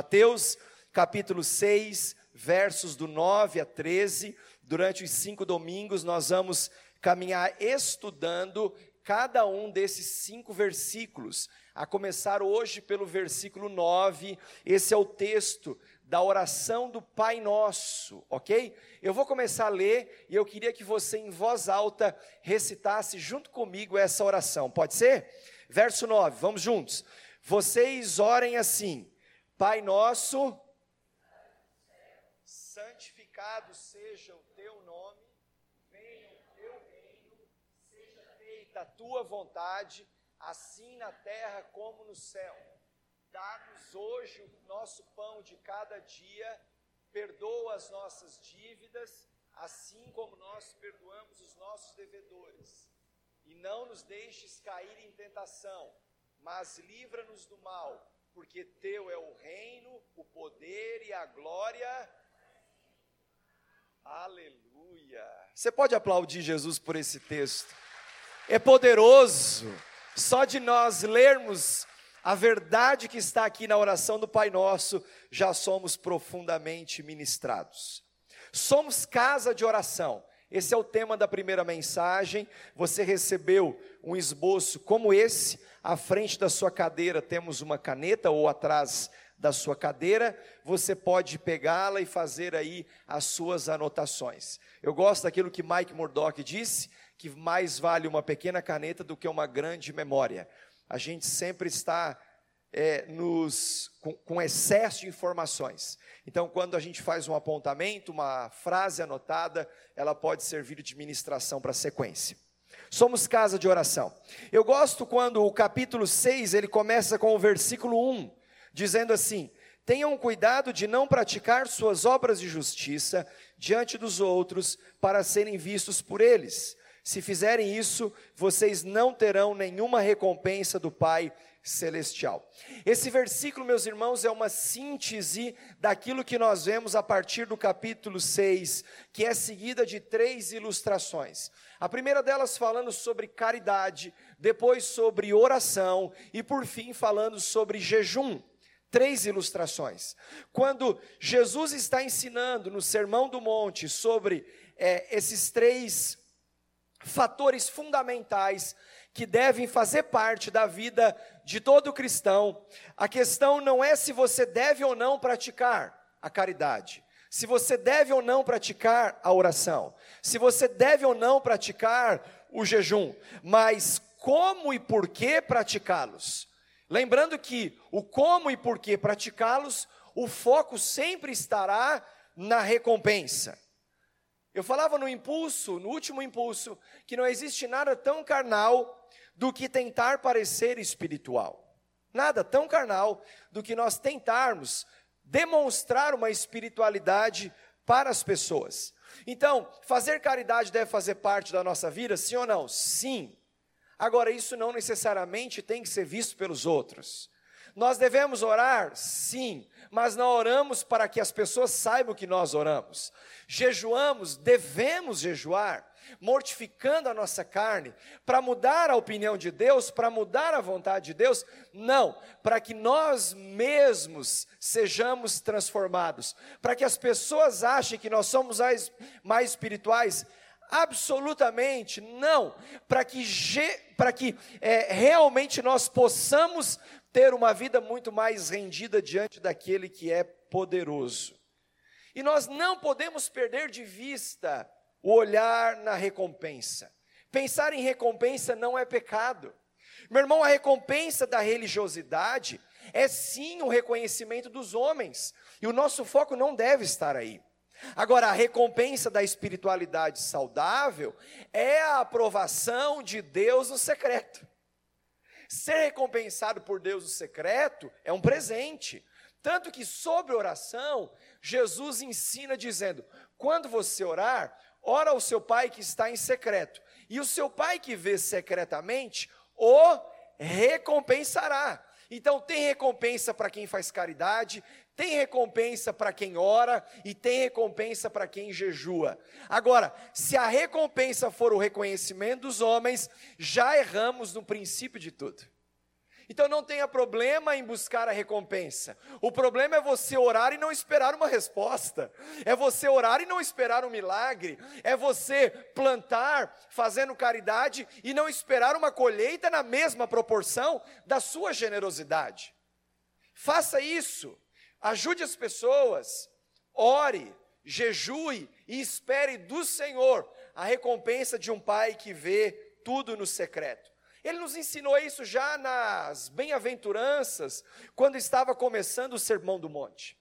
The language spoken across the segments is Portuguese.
Mateus capítulo 6, versos do 9 a 13. Durante os cinco domingos, nós vamos caminhar estudando cada um desses cinco versículos. A começar hoje pelo versículo 9, esse é o texto da oração do Pai Nosso, ok? Eu vou começar a ler e eu queria que você, em voz alta, recitasse junto comigo essa oração, pode ser? Verso 9, vamos juntos. Vocês orem assim: Pai Nosso santificado seja o teu nome, venha o teu reino, seja feita a tua vontade, assim na terra como no céu. Dá-nos hoje o nosso pão de cada dia, perdoa as nossas dívidas, assim como nós perdoamos os nossos devedores. E não nos deixes cair em tentação, mas livra-nos do mal, porque teu é o reino, o poder e a glória Aleluia. Você pode aplaudir Jesus por esse texto. É poderoso. Só de nós lermos a verdade que está aqui na oração do Pai Nosso, já somos profundamente ministrados. Somos casa de oração. Esse é o tema da primeira mensagem. Você recebeu um esboço como esse. À frente da sua cadeira temos uma caneta ou atrás da sua cadeira, você pode pegá-la e fazer aí as suas anotações. Eu gosto daquilo que Mike Murdock disse, que mais vale uma pequena caneta do que uma grande memória. A gente sempre está é, nos, com, com excesso de informações. Então, quando a gente faz um apontamento, uma frase anotada, ela pode servir de ministração para a sequência. Somos casa de oração. Eu gosto quando o capítulo 6, ele começa com o versículo 1, dizendo assim: Tenham cuidado de não praticar suas obras de justiça diante dos outros para serem vistos por eles. Se fizerem isso, vocês não terão nenhuma recompensa do Pai celestial. Esse versículo, meus irmãos, é uma síntese daquilo que nós vemos a partir do capítulo 6, que é seguida de três ilustrações. A primeira delas falando sobre caridade, depois sobre oração e por fim falando sobre jejum três ilustrações. Quando Jesus está ensinando no Sermão do Monte sobre é, esses três fatores fundamentais que devem fazer parte da vida de todo cristão, a questão não é se você deve ou não praticar a caridade. Se você deve ou não praticar a oração, se você deve ou não praticar o jejum, mas como e por que praticá-los? Lembrando que o como e por que praticá-los, o foco sempre estará na recompensa. Eu falava no impulso, no último impulso, que não existe nada tão carnal do que tentar parecer espiritual. Nada tão carnal do que nós tentarmos demonstrar uma espiritualidade para as pessoas. Então, fazer caridade deve fazer parte da nossa vida, sim ou não? Sim. Agora, isso não necessariamente tem que ser visto pelos outros. Nós devemos orar? Sim, mas não oramos para que as pessoas saibam que nós oramos. Jejuamos, devemos jejuar, mortificando a nossa carne, para mudar a opinião de Deus, para mudar a vontade de Deus? Não, para que nós mesmos sejamos transformados, para que as pessoas achem que nós somos mais, mais espirituais. Absolutamente não, para que, para que é, realmente nós possamos ter uma vida muito mais rendida diante daquele que é poderoso. E nós não podemos perder de vista o olhar na recompensa. Pensar em recompensa não é pecado. Meu irmão, a recompensa da religiosidade é sim o reconhecimento dos homens, e o nosso foco não deve estar aí. Agora, a recompensa da espiritualidade saudável é a aprovação de Deus no secreto. Ser recompensado por Deus no secreto é um presente. Tanto que sobre oração, Jesus ensina dizendo: quando você orar, ora ao seu pai que está em secreto, e o seu pai que vê secretamente o recompensará. Então, tem recompensa para quem faz caridade, tem recompensa para quem ora e tem recompensa para quem jejua. Agora, se a recompensa for o reconhecimento dos homens, já erramos no princípio de tudo. Então não tenha problema em buscar a recompensa. O problema é você orar e não esperar uma resposta. É você orar e não esperar um milagre. É você plantar fazendo caridade e não esperar uma colheita na mesma proporção da sua generosidade. Faça isso. Ajude as pessoas. Ore, jejue e espere do Senhor a recompensa de um pai que vê tudo no secreto. Ele nos ensinou isso já nas bem-aventuranças, quando estava começando o Sermão do Monte.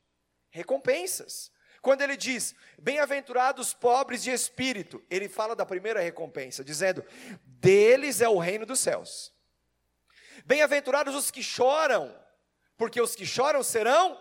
Recompensas. Quando ele diz, bem-aventurados pobres de espírito, ele fala da primeira recompensa, dizendo: deles é o reino dos céus. Bem-aventurados os que choram, porque os que choram serão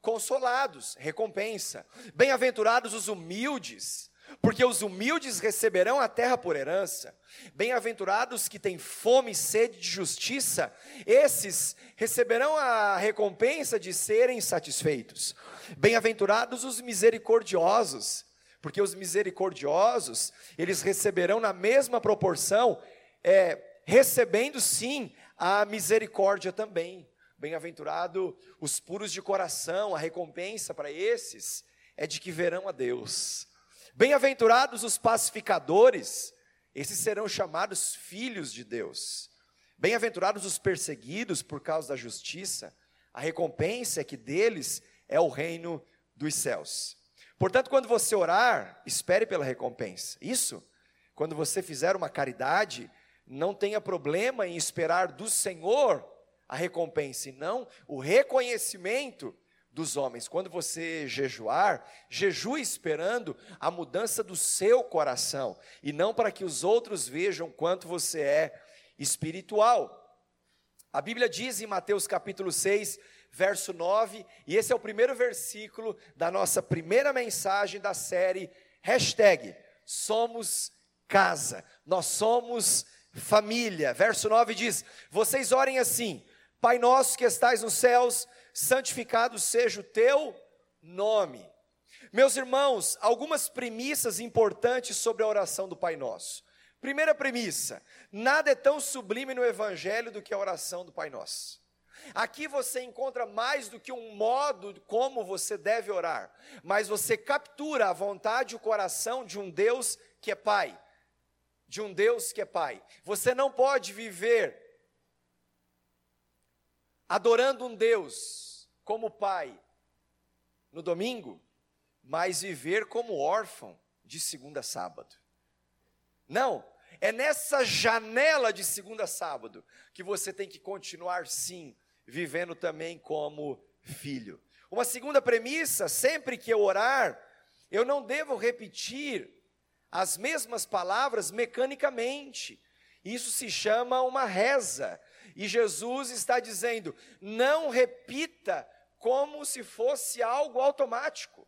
consolados, recompensa. Bem-aventurados os humildes, porque os humildes receberão a terra por herança. Bem-aventurados que têm fome e sede de justiça, esses receberão a recompensa de serem satisfeitos. Bem-aventurados os misericordiosos, porque os misericordiosos, eles receberão na mesma proporção, é, recebendo sim a misericórdia também. Bem-aventurado os puros de coração, a recompensa para esses é de que verão a Deus. Bem-aventurados os pacificadores, esses serão chamados filhos de Deus. Bem-aventurados os perseguidos por causa da justiça, a recompensa é que deles é o reino dos céus. Portanto, quando você orar, espere pela recompensa. Isso, quando você fizer uma caridade, não tenha problema em esperar do Senhor a recompensa, e não o reconhecimento dos homens. Quando você jejuar, jejue esperando a mudança do seu coração e não para que os outros vejam quanto você é espiritual. A Bíblia diz em Mateus capítulo 6, verso 9, e esse é o primeiro versículo da nossa primeira mensagem da série hashtag Somos Casa, nós somos família. Verso 9 diz: Vocês orem assim, Pai nosso que estais nos céus, santificado seja o teu nome. Meus irmãos, algumas premissas importantes sobre a oração do Pai Nosso. Primeira premissa: nada é tão sublime no Evangelho do que a oração do Pai Nosso. Aqui você encontra mais do que um modo como você deve orar, mas você captura a vontade e o coração de um Deus que é Pai. De um Deus que é Pai. Você não pode viver adorando um Deus como pai no domingo, mas viver como órfão de segunda a sábado. Não, é nessa janela de segunda a sábado que você tem que continuar sim vivendo também como filho. Uma segunda premissa, sempre que eu orar, eu não devo repetir as mesmas palavras mecanicamente. Isso se chama uma reza. E Jesus está dizendo: não repita como se fosse algo automático.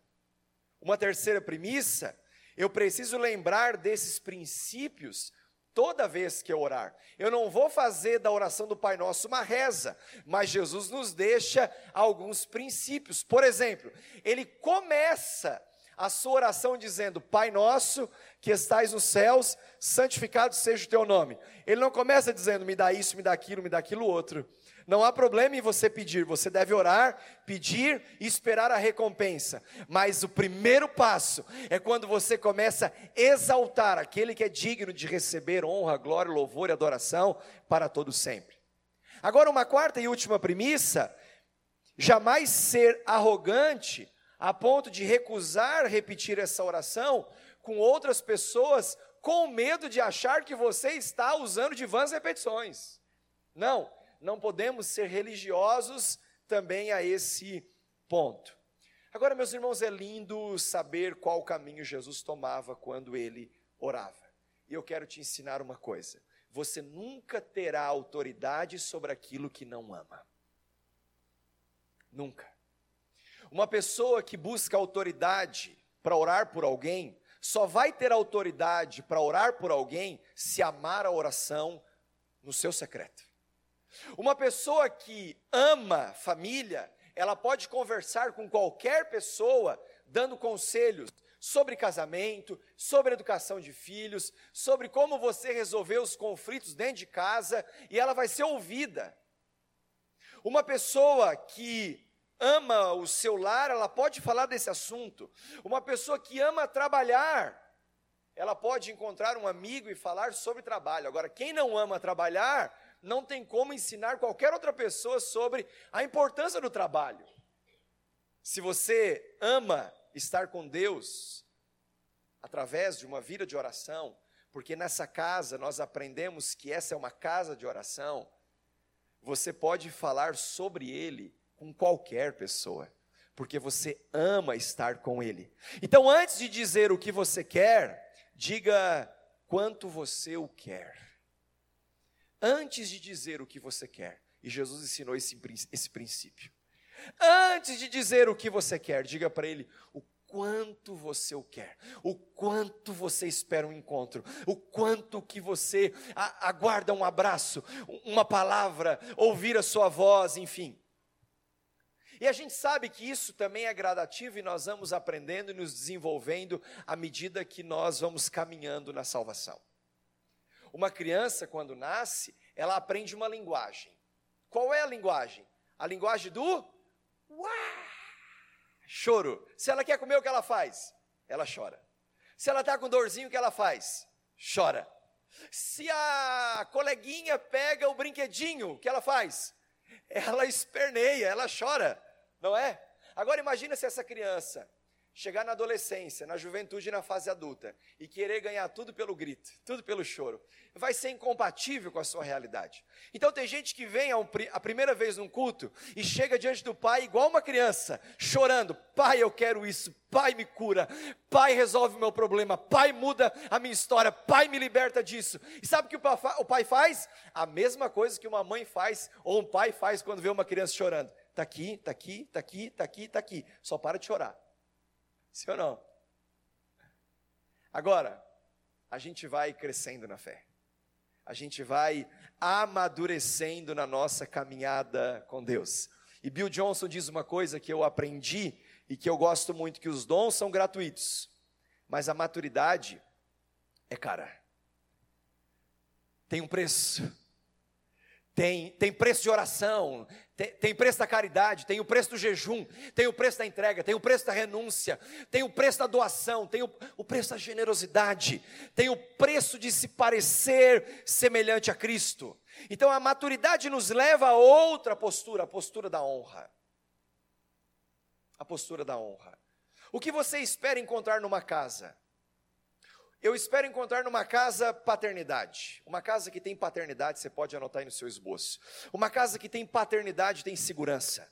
Uma terceira premissa, eu preciso lembrar desses princípios toda vez que eu orar. Eu não vou fazer da oração do Pai Nosso uma reza, mas Jesus nos deixa alguns princípios. Por exemplo, ele começa a sua oração dizendo: Pai Nosso que estais nos céus, santificado seja o teu nome. Ele não começa dizendo: Me dá isso, me dá aquilo, me dá aquilo outro. Não há problema em você pedir, você deve orar, pedir e esperar a recompensa. Mas o primeiro passo é quando você começa a exaltar aquele que é digno de receber honra, glória, louvor e adoração para todo sempre. Agora, uma quarta e última premissa: jamais ser arrogante a ponto de recusar repetir essa oração com outras pessoas com medo de achar que você está usando de vãs repetições. Não, não podemos ser religiosos também a esse ponto. Agora, meus irmãos, é lindo saber qual caminho Jesus tomava quando ele orava. E eu quero te ensinar uma coisa: você nunca terá autoridade sobre aquilo que não ama. Nunca. Uma pessoa que busca autoridade para orar por alguém, só vai ter autoridade para orar por alguém se amar a oração no seu secreto. Uma pessoa que ama família, ela pode conversar com qualquer pessoa, dando conselhos sobre casamento, sobre educação de filhos, sobre como você resolver os conflitos dentro de casa, e ela vai ser ouvida. Uma pessoa que ama o seu lar, ela pode falar desse assunto. Uma pessoa que ama trabalhar, ela pode encontrar um amigo e falar sobre trabalho. Agora, quem não ama trabalhar, não tem como ensinar qualquer outra pessoa sobre a importância do trabalho. Se você ama estar com Deus através de uma vida de oração, porque nessa casa nós aprendemos que essa é uma casa de oração, você pode falar sobre ele com qualquer pessoa, porque você ama estar com ele. Então, antes de dizer o que você quer, diga quanto você o quer. Antes de dizer o que você quer, e Jesus ensinou esse, esse princípio. Antes de dizer o que você quer, diga para ele o quanto você o quer, o quanto você espera um encontro, o quanto que você aguarda um abraço, uma palavra, ouvir a sua voz, enfim. E a gente sabe que isso também é gradativo e nós vamos aprendendo e nos desenvolvendo à medida que nós vamos caminhando na salvação. Uma criança, quando nasce, ela aprende uma linguagem. Qual é a linguagem? A linguagem do uá! Choro. Se ela quer comer, o que ela faz? Ela chora. Se ela está com dorzinho, o que ela faz? Chora. Se a coleguinha pega o brinquedinho, o que ela faz? Ela esperneia, ela chora, não é? Agora imagina se essa criança chegar na adolescência, na juventude e na fase adulta e querer ganhar tudo pelo grito, tudo pelo choro, vai ser incompatível com a sua realidade. Então tem gente que vem a, um, a, primeira vez num culto e chega diante do pai igual uma criança, chorando: Pai, eu quero isso, Pai, me cura, Pai, resolve o meu problema, Pai, muda a minha história, Pai, me liberta disso. E sabe o que o pai faz? A mesma coisa que uma mãe faz ou um pai faz quando vê uma criança chorando. Está aqui, está aqui, está aqui, está aqui, está aqui. Só para de chorar. Sim ou não? Agora, a gente vai crescendo na fé. A gente vai amadurecendo na nossa caminhada com Deus. E Bill Johnson diz uma coisa que eu aprendi e que eu gosto muito, que os dons são gratuitos, mas a maturidade é cara. Tem um preço tem, tem preço de oração, tem, tem, preço da caridade, tem o preço do jejum, tem o preço da entrega, tem o preço da renúncia, tem o preço da doação, tem o, o preço da generosidade, tem o preço de se parecer semelhante a Cristo. Então a maturidade nos leva a outra postura, a postura da honra. A postura da honra. O que você espera encontrar numa casa? Eu espero encontrar numa casa paternidade. Uma casa que tem paternidade, você pode anotar aí no seu esboço. Uma casa que tem paternidade tem segurança.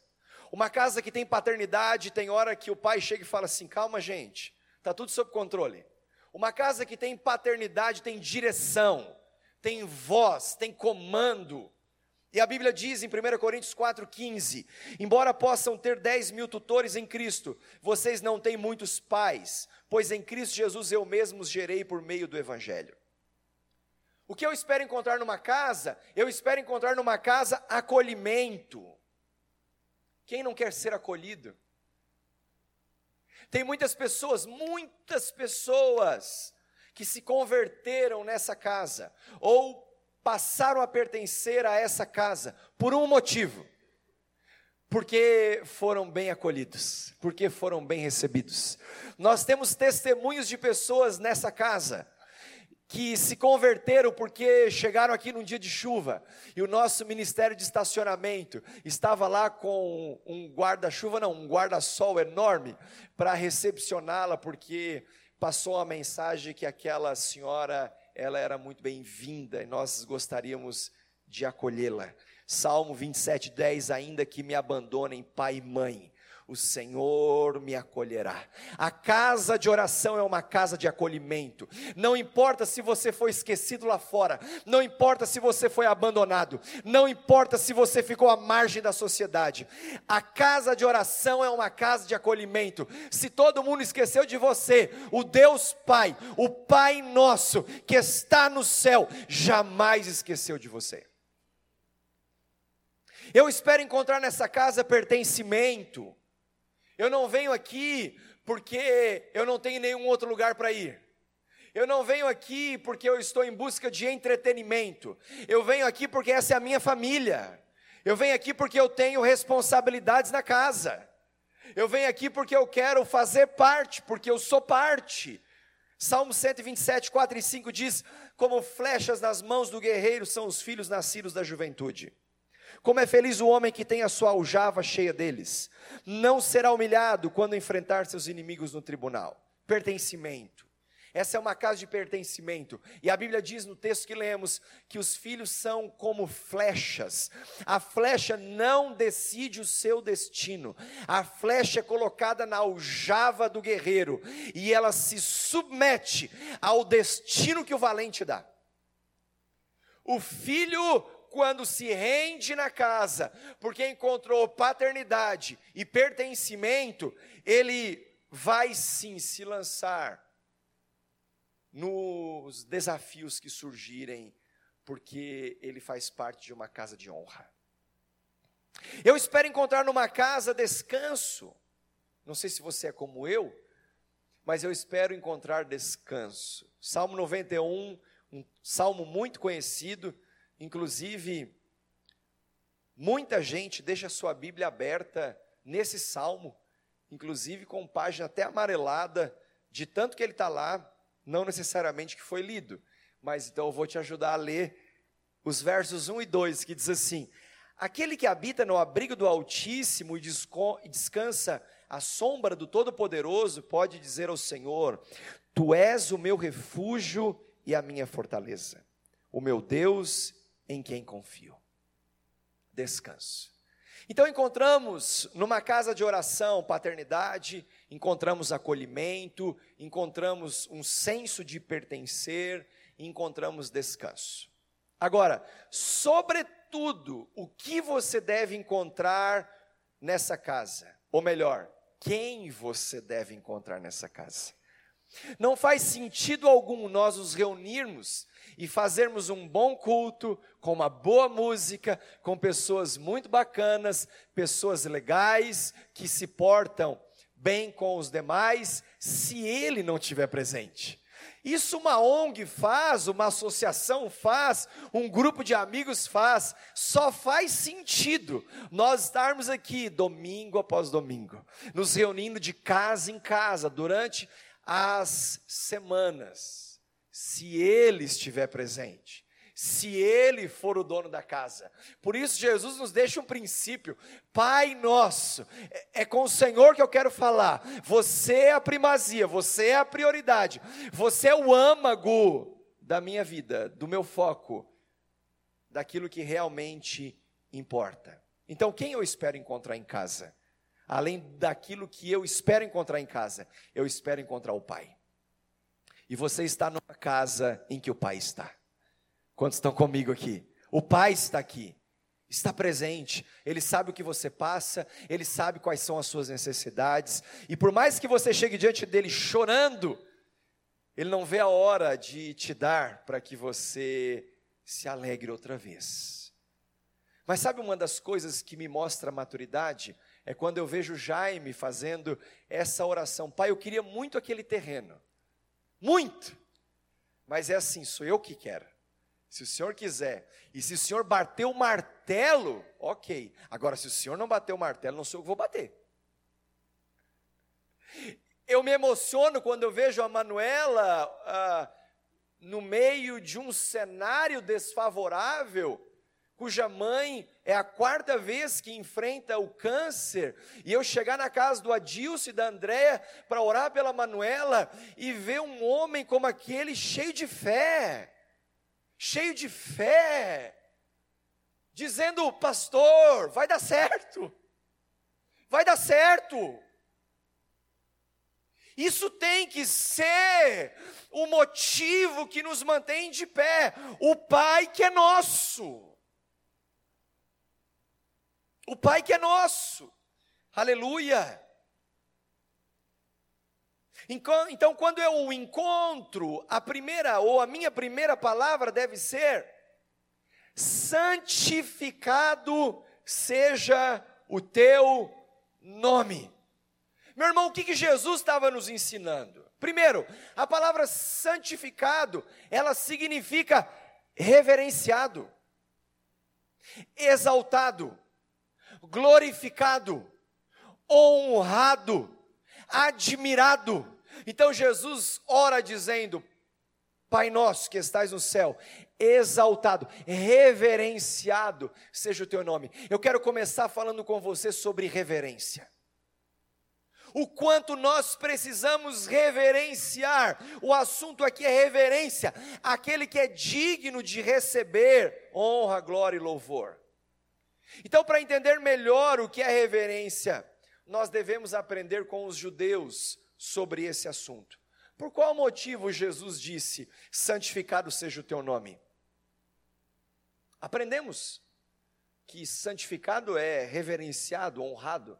Uma casa que tem paternidade tem hora que o pai chega e fala assim: calma, gente, está tudo sob controle. Uma casa que tem paternidade tem direção, tem voz, tem comando. E a Bíblia diz em 1 Coríntios 4,15: Embora possam ter 10 mil tutores em Cristo, vocês não têm muitos pais, pois em Cristo Jesus eu mesmo os gerei por meio do Evangelho. O que eu espero encontrar numa casa? Eu espero encontrar numa casa acolhimento. Quem não quer ser acolhido? Tem muitas pessoas, muitas pessoas, que se converteram nessa casa, ou passaram a pertencer a essa casa, por um motivo porque foram bem acolhidos, porque foram bem recebidos. Nós temos testemunhos de pessoas nessa casa que se converteram porque chegaram aqui num dia de chuva e o nosso ministério de estacionamento estava lá com um guarda-chuva, não, um guarda-sol enorme para recepcioná-la porque passou a mensagem que aquela senhora ela era muito bem-vinda e nós gostaríamos de acolhê-la. Salmo 27, 10: Ainda que me abandonem pai e mãe, o Senhor me acolherá. A casa de oração é uma casa de acolhimento. Não importa se você foi esquecido lá fora, não importa se você foi abandonado, não importa se você ficou à margem da sociedade. A casa de oração é uma casa de acolhimento. Se todo mundo esqueceu de você, o Deus Pai, o Pai nosso que está no céu, jamais esqueceu de você. Eu espero encontrar nessa casa pertencimento. Eu não venho aqui porque eu não tenho nenhum outro lugar para ir. Eu não venho aqui porque eu estou em busca de entretenimento. Eu venho aqui porque essa é a minha família. Eu venho aqui porque eu tenho responsabilidades na casa. Eu venho aqui porque eu quero fazer parte, porque eu sou parte. Salmo 127, 4 e 5 diz: Como flechas nas mãos do guerreiro são os filhos nascidos da juventude. Como é feliz o homem que tem a sua aljava cheia deles. Não será humilhado quando enfrentar seus inimigos no tribunal. Pertencimento. Essa é uma casa de pertencimento. E a Bíblia diz no texto que lemos que os filhos são como flechas. A flecha não decide o seu destino. A flecha é colocada na aljava do guerreiro e ela se submete ao destino que o valente dá. O filho quando se rende na casa, porque encontrou paternidade e pertencimento, ele vai sim se lançar nos desafios que surgirem, porque ele faz parte de uma casa de honra. Eu espero encontrar numa casa descanso. Não sei se você é como eu, mas eu espero encontrar descanso. Salmo 91, um salmo muito conhecido, inclusive muita gente deixa sua Bíblia aberta nesse salmo, inclusive com página até amarelada, de tanto que ele está lá, não necessariamente que foi lido, mas então eu vou te ajudar a ler os versos 1 e 2, que diz assim: Aquele que habita no abrigo do Altíssimo e descansa à sombra do Todo-Poderoso, pode dizer ao Senhor: Tu és o meu refúgio e a minha fortaleza, o meu Deus em quem confio. Descanso. Então encontramos numa casa de oração paternidade, encontramos acolhimento, encontramos um senso de pertencer, encontramos descanso. Agora, sobretudo, o que você deve encontrar nessa casa? Ou melhor, quem você deve encontrar nessa casa? Não faz sentido algum nós nos reunirmos e fazermos um bom culto, com uma boa música, com pessoas muito bacanas, pessoas legais, que se portam bem com os demais, se ele não estiver presente. Isso uma ONG faz, uma associação faz, um grupo de amigos faz, só faz sentido nós estarmos aqui domingo após domingo, nos reunindo de casa em casa durante as semanas, se Ele estiver presente, se Ele for o dono da casa. Por isso, Jesus nos deixa um princípio: Pai nosso, é, é com o Senhor que eu quero falar. Você é a primazia, você é a prioridade, você é o âmago da minha vida, do meu foco, daquilo que realmente importa. Então, quem eu espero encontrar em casa? Além daquilo que eu espero encontrar em casa, eu espero encontrar o Pai. E você está numa casa em que o Pai está. Quantos estão comigo aqui? O Pai está aqui, está presente, Ele sabe o que você passa, Ele sabe quais são as suas necessidades, e por mais que você chegue diante dele chorando, Ele não vê a hora de te dar para que você se alegre outra vez. Mas sabe uma das coisas que me mostra a maturidade? É quando eu vejo Jaime fazendo essa oração. Pai, eu queria muito aquele terreno. Muito. Mas é assim, sou eu que quero. Se o senhor quiser, e se o senhor bater o martelo, ok. Agora, se o senhor não bater o martelo, não sou eu que vou bater. Eu me emociono quando eu vejo a Manuela ah, no meio de um cenário desfavorável, cuja mãe é a quarta vez que enfrenta o câncer, e eu chegar na casa do Adilson e da Andréia para orar pela Manuela e ver um homem como aquele cheio de fé, cheio de fé, dizendo: Pastor, vai dar certo, vai dar certo. Isso tem que ser o motivo que nos mantém de pé, o Pai que é nosso. O Pai que é nosso. Aleluia. Então, quando eu o encontro, a primeira ou a minha primeira palavra deve ser: santificado seja o teu nome. Meu irmão, o que, que Jesus estava nos ensinando? Primeiro, a palavra santificado, ela significa reverenciado. exaltado, glorificado, honrado, admirado. Então Jesus ora dizendo: Pai nosso que estais no céu, exaltado, reverenciado seja o teu nome. Eu quero começar falando com você sobre reverência. O quanto nós precisamos reverenciar. O assunto aqui é reverência, aquele que é digno de receber honra, glória e louvor. Então, para entender melhor o que é reverência, nós devemos aprender com os judeus sobre esse assunto. Por qual motivo Jesus disse: santificado seja o teu nome? Aprendemos que santificado é reverenciado, honrado.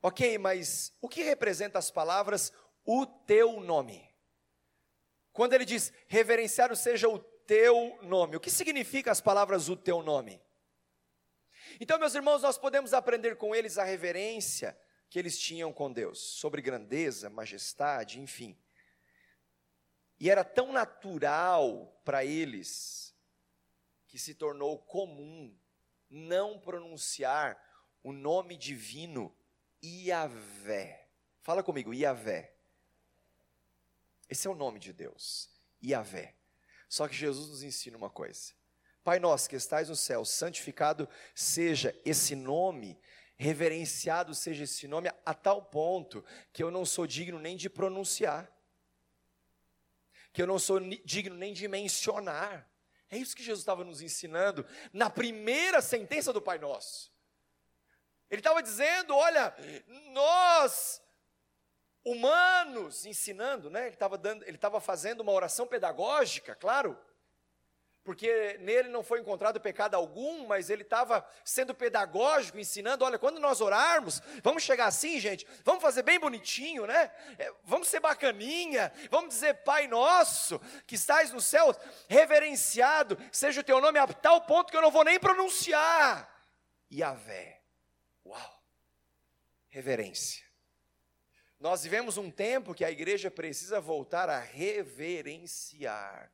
Ok, mas o que representa as palavras o teu nome? Quando ele diz reverenciado seja o teu nome, o que significa as palavras o teu nome? Então, meus irmãos, nós podemos aprender com eles a reverência que eles tinham com Deus, sobre grandeza, majestade, enfim. E era tão natural para eles que se tornou comum não pronunciar o nome divino Iavé. Fala comigo, Iavé. Esse é o nome de Deus, Iavé. Só que Jesus nos ensina uma coisa. Pai nosso que estais no céu, santificado seja esse nome reverenciado seja esse nome a tal ponto que eu não sou digno nem de pronunciar, que eu não sou digno nem de mencionar. É isso que Jesus estava nos ensinando na primeira sentença do Pai Nosso. Ele estava dizendo: olha, nós, humanos, ensinando, né? Ele estava dando, ele estava fazendo uma oração pedagógica, claro porque nele não foi encontrado pecado algum, mas ele estava sendo pedagógico, ensinando: olha, quando nós orarmos, vamos chegar assim, gente, vamos fazer bem bonitinho, né? É, vamos ser bacaninha, vamos dizer, Pai nosso, que estás no céu, reverenciado, seja o teu nome a tal ponto que eu não vou nem pronunciar. Yahvé. Uau! Reverência. Nós vivemos um tempo que a igreja precisa voltar a reverenciar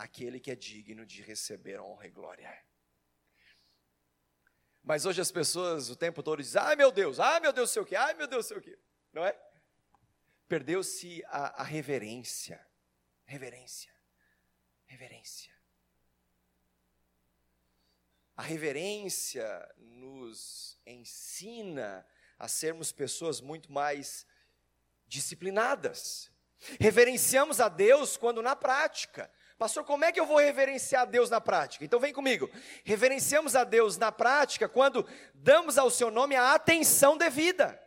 aquele que é digno de receber honra e glória. Mas hoje as pessoas o tempo todo dizem: ai meu Deus, ai meu Deus, sei o que, ai meu Deus, sei o que, não é? Perdeu-se a, a reverência, reverência, reverência. A reverência nos ensina a sermos pessoas muito mais disciplinadas. Reverenciamos a Deus quando na prática Pastor, como é que eu vou reverenciar a Deus na prática? Então vem comigo. Reverenciamos a Deus na prática quando damos ao seu nome a atenção devida.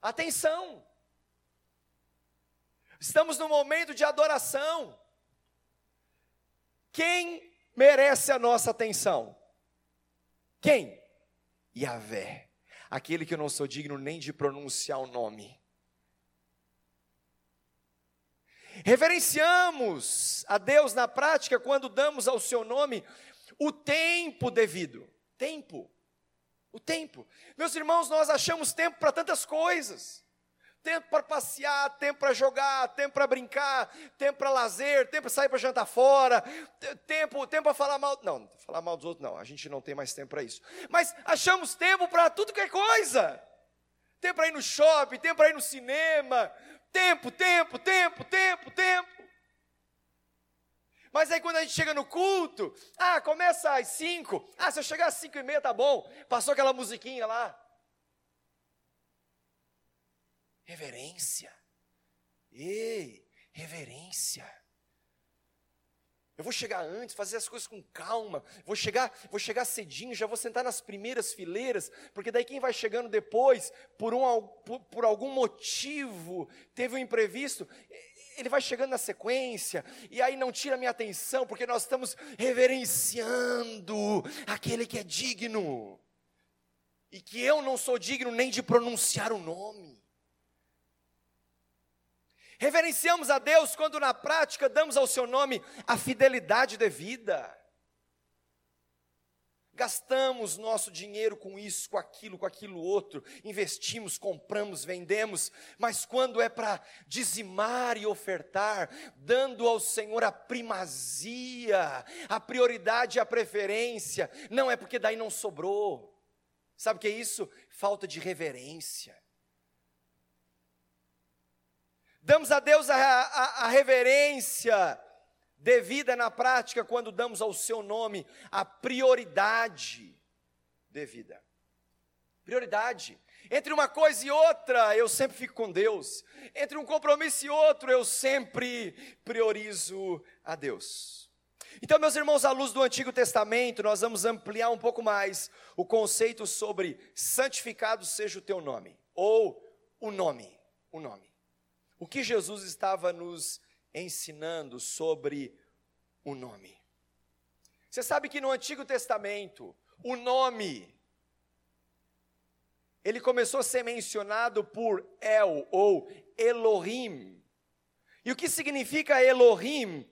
Atenção. Estamos no momento de adoração. Quem merece a nossa atenção? Quem? Yahvé. Aquele que eu não sou digno nem de pronunciar o nome. Reverenciamos a Deus na prática quando damos ao seu nome o tempo devido. Tempo. O tempo. Meus irmãos, nós achamos tempo para tantas coisas. Tempo para passear, tempo para jogar, tempo para brincar, tempo para lazer, tempo para sair para jantar fora, tempo, tempo para falar mal. Não, falar mal dos outros não, a gente não tem mais tempo para isso. Mas achamos tempo para tudo que é coisa. Tempo para ir no shopping, tempo para ir no cinema, Tempo, tempo, tempo, tempo, tempo. Mas aí quando a gente chega no culto, ah, começa às cinco. Ah, se eu chegar às cinco e meia tá bom. Passou aquela musiquinha lá. Reverência. Ei, reverência. Eu vou chegar antes, fazer as coisas com calma. Vou chegar, vou chegar cedinho, já vou sentar nas primeiras fileiras, porque daí quem vai chegando depois, por, um, por, por algum motivo, teve um imprevisto, ele vai chegando na sequência, e aí não tira minha atenção, porque nós estamos reverenciando aquele que é digno, e que eu não sou digno nem de pronunciar o nome. Reverenciamos a Deus quando na prática damos ao seu nome a fidelidade devida. Gastamos nosso dinheiro com isso, com aquilo, com aquilo outro, investimos, compramos, vendemos, mas quando é para dizimar e ofertar, dando ao Senhor a primazia, a prioridade, a preferência, não é porque daí não sobrou. Sabe o que é isso? Falta de reverência. Damos a Deus a, a, a reverência devida na prática quando damos ao seu nome a prioridade devida. Prioridade. Entre uma coisa e outra, eu sempre fico com Deus. Entre um compromisso e outro, eu sempre priorizo a Deus. Então, meus irmãos, à luz do Antigo Testamento, nós vamos ampliar um pouco mais o conceito sobre santificado seja o teu nome, ou o nome, o nome. O que Jesus estava nos ensinando sobre o nome. Você sabe que no Antigo Testamento, o nome ele começou a ser mencionado por El ou Elohim. E o que significa Elohim?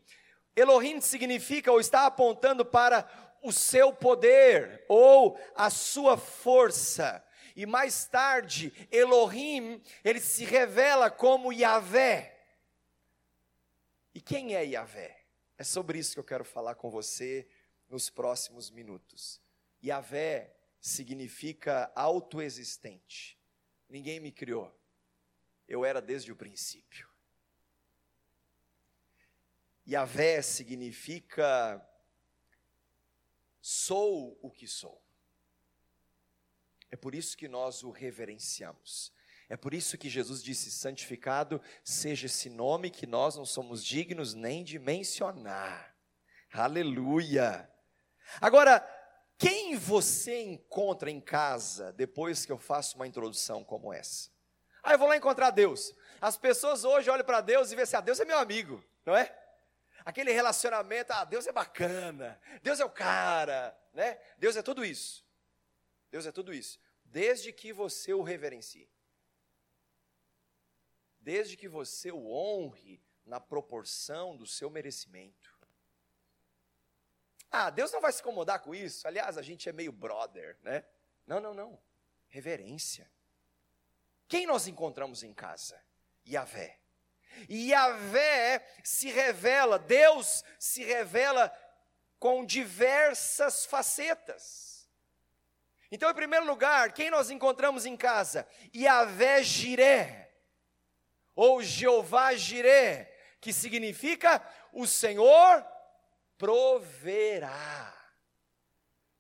Elohim significa ou está apontando para o seu poder ou a sua força. E mais tarde, Elohim, ele se revela como Yahvé. E quem é Yahvé? É sobre isso que eu quero falar com você nos próximos minutos. Yahvé significa autoexistente. Ninguém me criou. Eu era desde o princípio. Yahvé significa sou o que sou. É por isso que nós o reverenciamos. É por isso que Jesus disse: santificado seja esse nome que nós não somos dignos nem de mencionar. Aleluia. Agora, quem você encontra em casa depois que eu faço uma introdução como essa? Ah, eu vou lá encontrar Deus. As pessoas hoje olham para Deus e vê assim: ah, Deus é meu amigo, não é? Aquele relacionamento, ah, Deus é bacana, Deus é o cara, né? Deus é tudo isso. Deus é tudo isso. Desde que você o reverencie desde que você o honre na proporção do seu merecimento. Ah, Deus não vai se incomodar com isso. Aliás, a gente é meio brother, né? Não, não, não. Reverência. Quem nós encontramos em casa? Yahvé. E Yahvé se revela, Deus se revela com diversas facetas. Então, em primeiro lugar, quem nós encontramos em casa? Yahvé Jireh ou Jeová Jireh, que significa o Senhor proverá.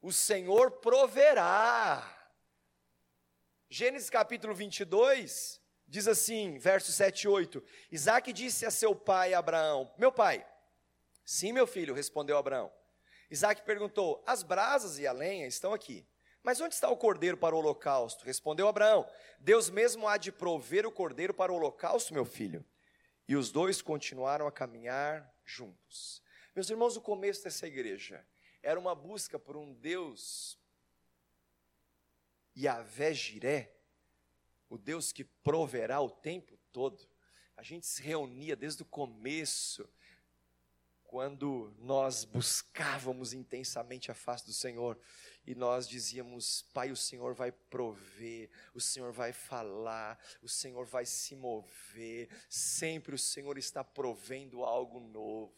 O Senhor proverá. Gênesis capítulo 22 diz assim, versos 7 e 8: Isaac disse a seu pai Abraão: Meu pai, sim, meu filho, respondeu Abraão. Isaac perguntou: As brasas e a lenha estão aqui mas onde está o cordeiro para o holocausto? Respondeu Abraão: Deus mesmo há de prover o cordeiro para o holocausto, meu filho. E os dois continuaram a caminhar juntos. Meus irmãos, o começo dessa igreja era uma busca por um Deus, Yahvé Jiré, o Deus que proverá o tempo todo. A gente se reunia desde o começo quando nós buscávamos intensamente a face do Senhor e nós dizíamos: Pai, o Senhor vai prover, o Senhor vai falar, o Senhor vai se mover, sempre o Senhor está provendo algo novo.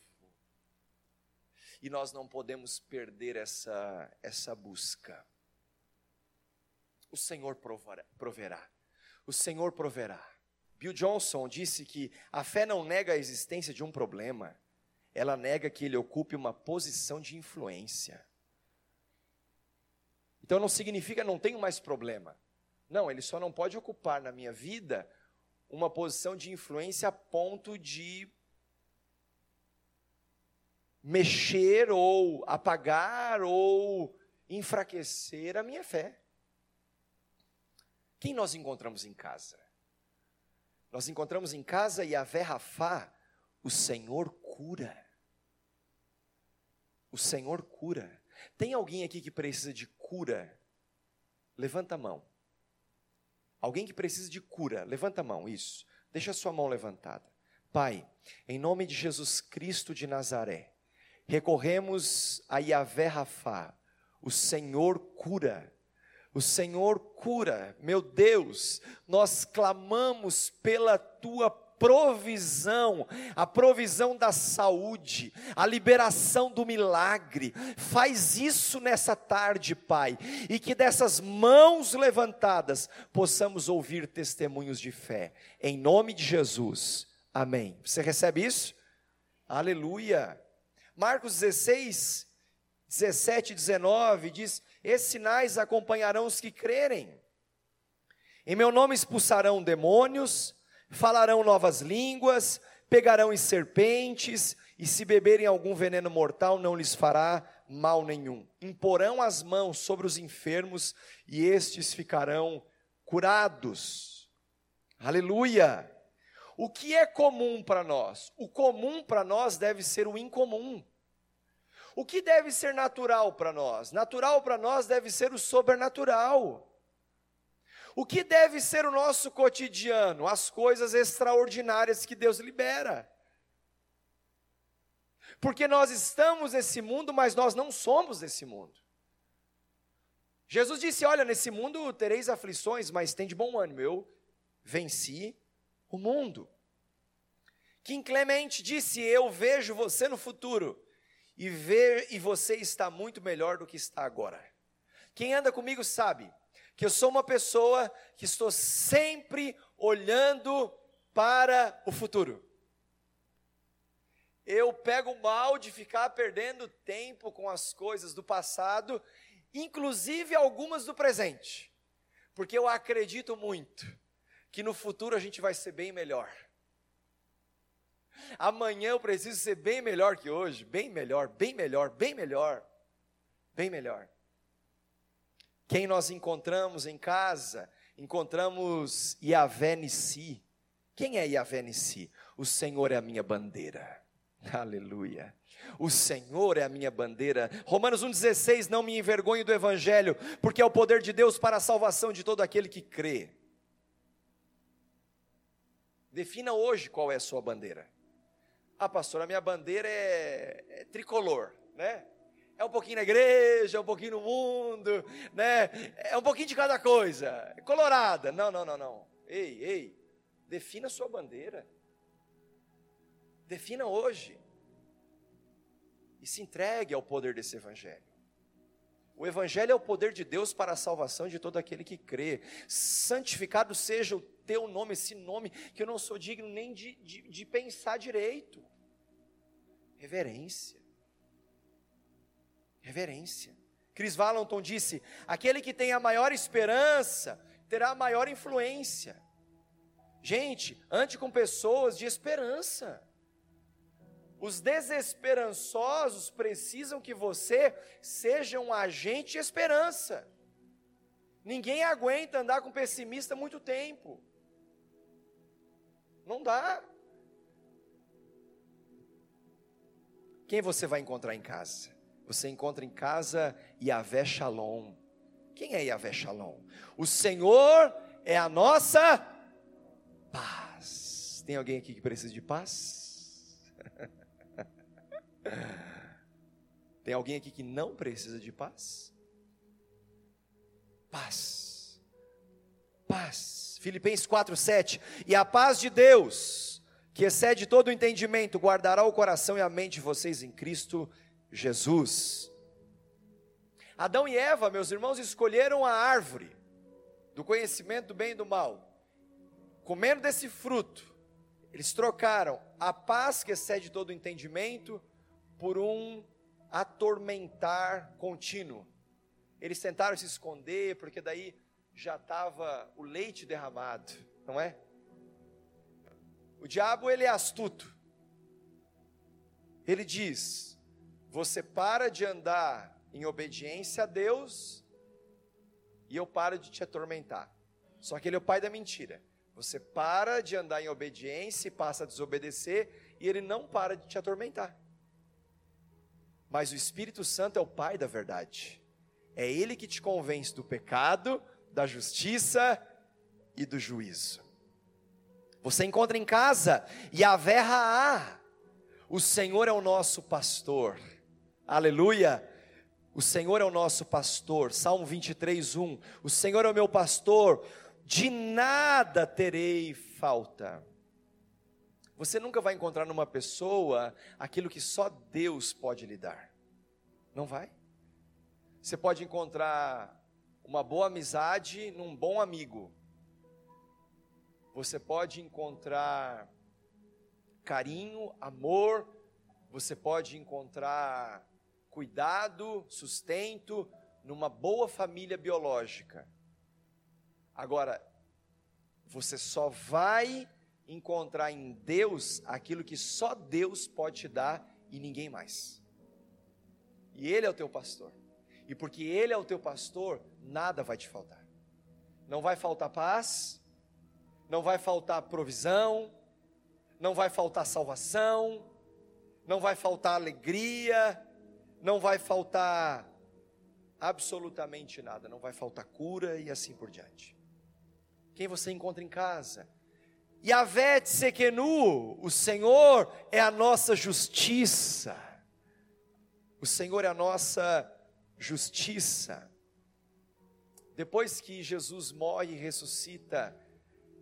E nós não podemos perder essa, essa busca. O Senhor provará, proverá, o Senhor proverá. Bill Johnson disse que a fé não nega a existência de um problema ela nega que ele ocupe uma posição de influência. Então não significa não tenho mais problema. Não, ele só não pode ocupar na minha vida uma posição de influência a ponto de mexer ou apagar ou enfraquecer a minha fé. Quem nós encontramos em casa? Nós encontramos em casa e a Rafá, o Senhor cura. O Senhor cura. Tem alguém aqui que precisa de cura? Levanta a mão. Alguém que precisa de cura, levanta a mão, isso. Deixa a sua mão levantada. Pai, em nome de Jesus Cristo de Nazaré, recorremos a Yahvé Rafá, O Senhor cura. O Senhor cura. Meu Deus, nós clamamos pela tua provisão, a provisão da saúde, a liberação do milagre. Faz isso nessa tarde, Pai, e que dessas mãos levantadas possamos ouvir testemunhos de fé. Em nome de Jesus. Amém. Você recebe isso? Aleluia. Marcos 16, 17 e 19 diz: Esses sinais acompanharão os que crerem. Em meu nome expulsarão demônios, falarão novas línguas, pegarão em serpentes, e se beberem algum veneno mortal, não lhes fará mal nenhum. Imporão as mãos sobre os enfermos, e estes ficarão curados. Aleluia! O que é comum para nós? O comum para nós deve ser o incomum. O que deve ser natural para nós? Natural para nós deve ser o sobrenatural. O que deve ser o nosso cotidiano? As coisas extraordinárias que Deus libera. Porque nós estamos nesse mundo, mas nós não somos desse mundo. Jesus disse: Olha, nesse mundo tereis aflições, mas tem de bom ânimo, eu venci o mundo. Kim Clemente disse: Eu vejo você no futuro e ver e você está muito melhor do que está agora. Quem anda comigo sabe que eu sou uma pessoa que estou sempre olhando para o futuro. Eu pego mal de ficar perdendo tempo com as coisas do passado, inclusive algumas do presente, porque eu acredito muito que no futuro a gente vai ser bem melhor. Amanhã eu preciso ser bem melhor que hoje, bem melhor, bem melhor, bem melhor, bem melhor. Quem nós encontramos em casa? Encontramos Yahvé Nissi. Quem é Yahvé Nissi? O Senhor é a minha bandeira. Aleluia. O Senhor é a minha bandeira. Romanos 1,16: Não me envergonhe do Evangelho, porque é o poder de Deus para a salvação de todo aquele que crê. Defina hoje qual é a sua bandeira. Ah, pastor, a minha bandeira é, é tricolor, né? É um pouquinho na igreja, um pouquinho no mundo, né? É um pouquinho de cada coisa. É colorada. Não, não, não, não. Ei, ei. Defina a sua bandeira. Defina hoje. E se entregue ao poder desse evangelho. O Evangelho é o poder de Deus para a salvação de todo aquele que crê. Santificado seja o teu nome, esse nome que eu não sou digno nem de, de, de pensar direito. Reverência. Reverência. Chris Valenton disse: aquele que tem a maior esperança terá a maior influência. Gente, ande com pessoas de esperança. Os desesperançosos precisam que você seja um agente de esperança. Ninguém aguenta andar com pessimista muito tempo. Não dá. Quem você vai encontrar em casa? Você encontra em casa Yahvé Shalom. Quem é Yahvé Shalom? O Senhor é a nossa paz. Tem alguém aqui que precisa de paz? Tem alguém aqui que não precisa de paz? Paz. Paz. Filipenses 4:7. E a paz de Deus, que excede todo o entendimento, guardará o coração e a mente de vocês em Cristo. Adão e Eva, meus irmãos, escolheram a árvore do conhecimento do bem e do mal. Comendo desse fruto, eles trocaram a paz que excede todo o entendimento por um atormentar contínuo. Eles tentaram se esconder, porque daí já estava o leite derramado, não é? O diabo, ele é astuto. Ele diz: você para de andar em obediência a Deus e eu paro de te atormentar. Só que ele é o pai da mentira. Você para de andar em obediência e passa a desobedecer e ele não para de te atormentar. Mas o Espírito Santo é o Pai da verdade. É Ele que te convence do pecado, da justiça e do juízo. Você encontra em casa Yahvé Raá. O Senhor é o nosso pastor. Aleluia. O Senhor é o nosso pastor. Salmo 23, 1. O Senhor é o meu pastor, de nada terei falta. Você nunca vai encontrar numa pessoa aquilo que só Deus pode lhe dar. Não vai? Você pode encontrar uma boa amizade num bom amigo. Você pode encontrar carinho, amor, você pode encontrar cuidado, sustento numa boa família biológica. Agora, você só vai encontrar em Deus aquilo que só Deus pode te dar e ninguém mais. E Ele é o teu pastor. E porque Ele é o teu pastor, nada vai te faltar. Não vai faltar paz, não vai faltar provisão, não vai faltar salvação, não vai faltar alegria, não vai faltar absolutamente nada, não vai faltar cura e assim por diante. Quem você encontra em casa? Yahvé Tsekenu, o Senhor é a nossa justiça. O Senhor é a nossa justiça. Depois que Jesus morre e ressuscita,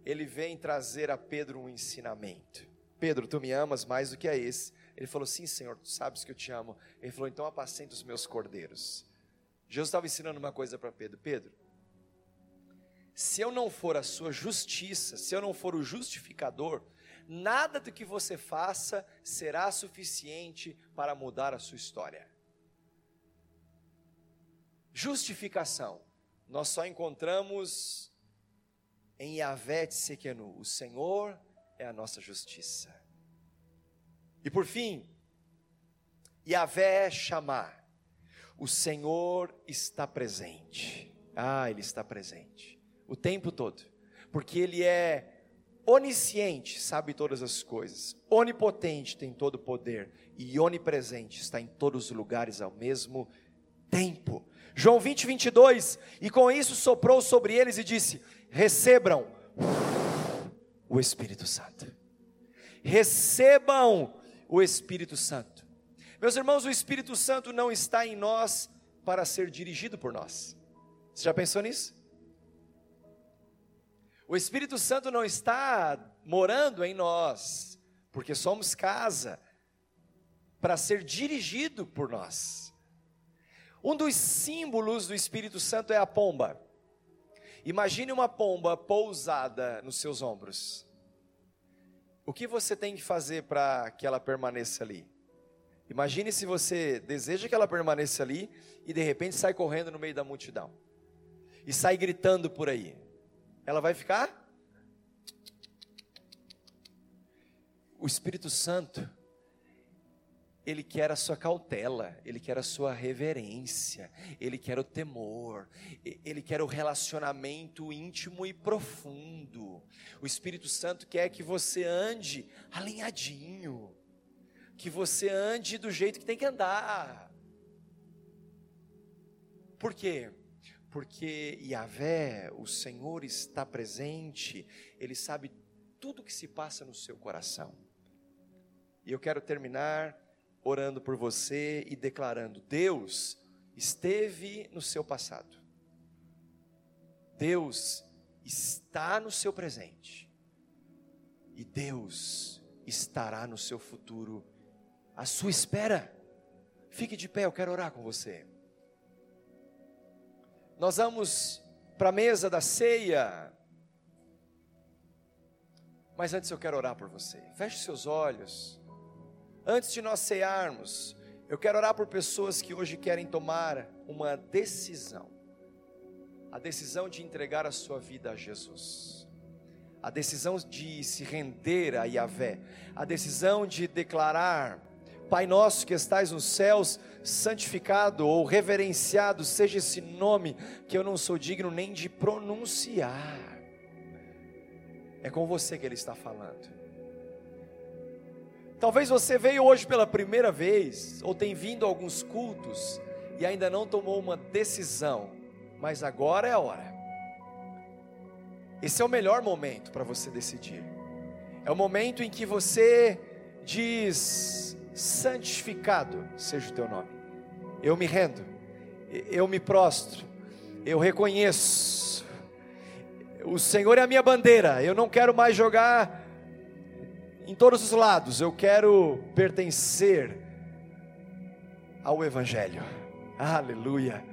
ele vem trazer a Pedro um ensinamento. Pedro, tu me amas mais do que a esse. Ele falou: Sim, Senhor, tu sabes que eu te amo. Ele falou: Então apacenta os meus cordeiros. Jesus estava ensinando uma coisa para Pedro: Pedro, se eu não for a sua justiça, se eu não for o justificador, nada do que você faça será suficiente para mudar a sua história. Justificação, nós só encontramos em Yahvé Sekenu, o Senhor é a nossa justiça. E por fim, Yahvé chamar, o Senhor está presente. Ah, Ele está presente o tempo todo, porque Ele é onisciente, sabe todas as coisas, onipotente, tem todo o poder, e onipresente, está em todos os lugares ao mesmo tempo. João 20, 22, e com isso soprou sobre eles e disse: Recebam o Espírito Santo. Recebam o Espírito Santo. Meus irmãos, o Espírito Santo não está em nós para ser dirigido por nós. Você já pensou nisso? O Espírito Santo não está morando em nós, porque somos casa, para ser dirigido por nós. Um dos símbolos do Espírito Santo é a pomba. Imagine uma pomba pousada nos seus ombros. O que você tem que fazer para que ela permaneça ali? Imagine se você deseja que ela permaneça ali e de repente sai correndo no meio da multidão e sai gritando por aí ela vai ficar? O Espírito Santo, ele quer a sua cautela, ele quer a sua reverência, ele quer o temor, ele quer o relacionamento íntimo e profundo. O Espírito Santo quer que você ande alinhadinho, que você ande do jeito que tem que andar. Por quê? porque Yahvé, o Senhor está presente, Ele sabe tudo o que se passa no seu coração. E eu quero terminar orando por você e declarando: Deus esteve no seu passado, Deus está no seu presente, e Deus estará no seu futuro, à sua espera. Fique de pé, eu quero orar com você. Nós vamos para a mesa da ceia. Mas antes eu quero orar por você. Feche seus olhos. Antes de nós cearmos, eu quero orar por pessoas que hoje querem tomar uma decisão. A decisão de entregar a sua vida a Jesus. A decisão de se render a Yahvé. A decisão de declarar Pai nosso que estais nos céus, santificado ou reverenciado seja esse nome que eu não sou digno nem de pronunciar. É com você que ele está falando. Talvez você veio hoje pela primeira vez, ou tem vindo a alguns cultos e ainda não tomou uma decisão, mas agora é a hora. Esse é o melhor momento para você decidir. É o momento em que você diz: santificado seja o teu nome. Eu me rendo, eu me prostro, eu reconheço. O Senhor é a minha bandeira, eu não quero mais jogar em todos os lados, eu quero pertencer ao Evangelho. Aleluia.